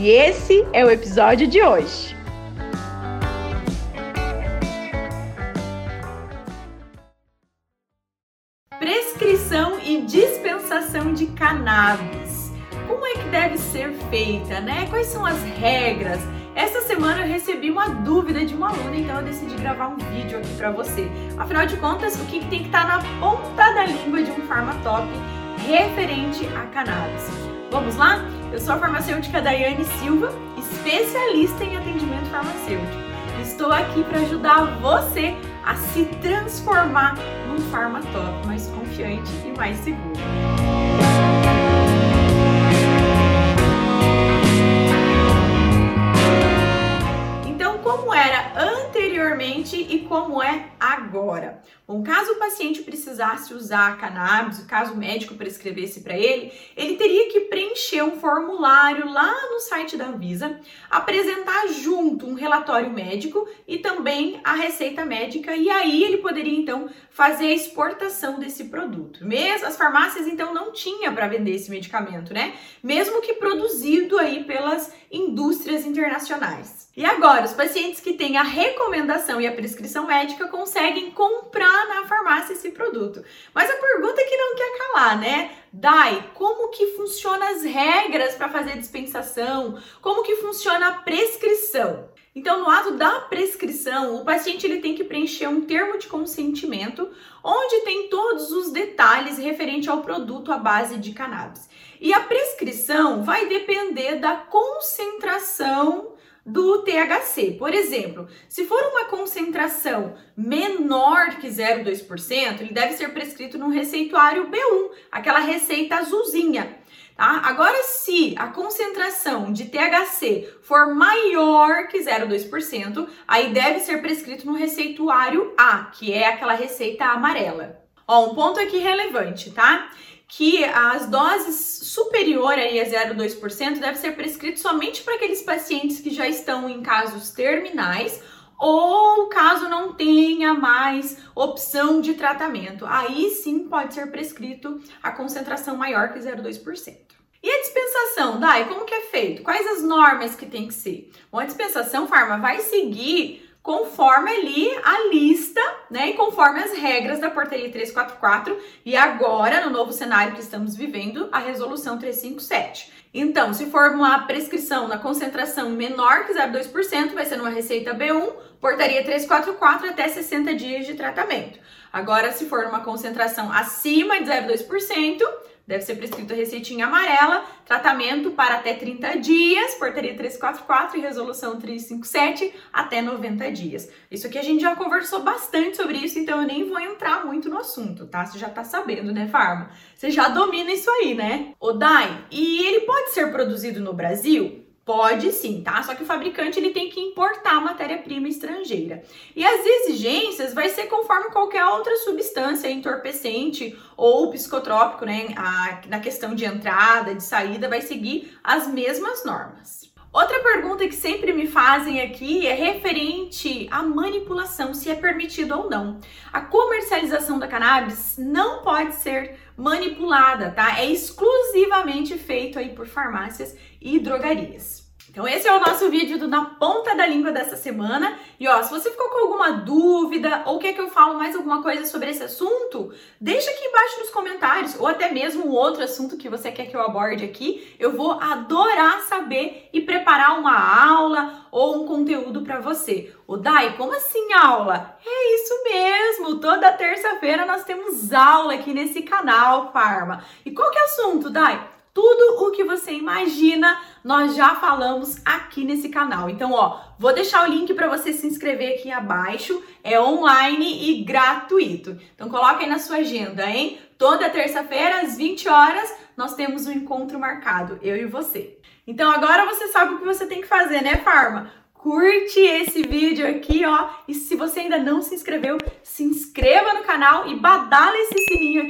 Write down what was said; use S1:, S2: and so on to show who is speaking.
S1: E esse é o episódio de hoje. Prescrição e dispensação de cannabis. Como é que deve ser feita, né? Quais são as regras? Essa semana eu recebi uma dúvida de uma aluna, então eu decidi gravar um vídeo aqui para você. Afinal de contas, o que tem que estar tá na ponta da língua de um farmatop referente a cannabis? Vamos lá? Eu sou a farmacêutica Daiane Silva, especialista em atendimento farmacêutico. Estou aqui para ajudar você a se transformar num farmatop mais confiante e mais seguro. E como é agora? Bom, caso o paciente precisasse usar cannabis, caso o médico prescrevesse para ele, ele teria que preencher um formulário lá no site da Anvisa, apresentar junto um relatório médico e também a receita médica, e aí ele poderia então fazer a exportação desse produto. Mesmo as farmácias então não tinha para vender esse medicamento, né? Mesmo que produzido aí pelas indústrias internacionais. E agora, os pacientes que têm a recomendação e a prescrição médica conseguem comprar na farmácia esse produto. Mas a pergunta que não quer calar, né? Dai, como que funcionam as regras para fazer dispensação? Como que funciona a prescrição? Então, no ato da prescrição, o paciente ele tem que preencher um termo de consentimento, onde tem todos os detalhes referente ao produto à base de cannabis. E a prescrição vai depender da concentração do THC. Por exemplo, se for uma concentração menor que 0,2%, ele deve ser prescrito no receituário B1, aquela receita azulzinha. Tá? Agora, se a concentração de THC for maior que 0,2%, aí deve ser prescrito no receituário A, que é aquela receita amarela. Ó, um ponto aqui relevante, tá? que as doses superior aí a 0,2% deve ser prescrito somente para aqueles pacientes que já estão em casos terminais ou caso não tenha mais opção de tratamento. Aí sim pode ser prescrito a concentração maior que 0,2%. E a dispensação, Dai, como que é feito? Quais as normas que tem que ser? Bom, a dispensação, Farma, vai seguir conforme ali a lista, né, e conforme as regras da portaria 344 e agora no novo cenário que estamos vivendo, a resolução 357. Então, se for uma prescrição na concentração menor que 0,2%, vai ser numa receita B1, portaria 344 até 60 dias de tratamento. Agora, se for uma concentração acima de 0,2%, Deve ser prescrito a receitinha amarela, tratamento para até 30 dias, portaria 344 e resolução 357 até 90 dias. Isso aqui a gente já conversou bastante sobre isso, então eu nem vou entrar muito no assunto, tá? Você já tá sabendo, né, Farma? Você já domina isso aí, né? O Dai, e ele pode ser produzido no Brasil? Pode sim, tá? Só que o fabricante ele tem que importar matéria-prima estrangeira. E as exigências vai ser conforme qualquer outra substância entorpecente ou psicotrópico, né? A, na questão de entrada, de saída, vai seguir as mesmas normas. Outra pergunta que sempre me fazem aqui é referente à manipulação, se é permitido ou não. A comercialização da cannabis não pode ser manipulada, tá? É exclusivamente feito aí por farmácias e drogarias. Então esse é o nosso vídeo do Na Ponta da Língua dessa semana. E ó, se você ficou com alguma dúvida ou quer que eu fale mais alguma coisa sobre esse assunto, deixa aqui embaixo nos comentários ou até mesmo um outro assunto que você quer que eu aborde aqui. Eu vou adorar saber e preparar uma aula ou um conteúdo para você. O Dai, como assim aula? É isso mesmo. Toda terça-feira nós temos aula aqui nesse canal Farma. E qual que é o assunto, Dai? Tudo o que você imagina, nós já falamos aqui nesse canal. Então, ó, vou deixar o link para você se inscrever aqui abaixo. É online e gratuito. Então, coloca aí na sua agenda, hein? Toda terça-feira às 20 horas nós temos um encontro marcado, eu e você. Então, agora você sabe o que você tem que fazer, né, Farma? curte esse vídeo aqui, ó. E se você ainda não se inscreveu, se inscreva no canal e badala esse sininho aqui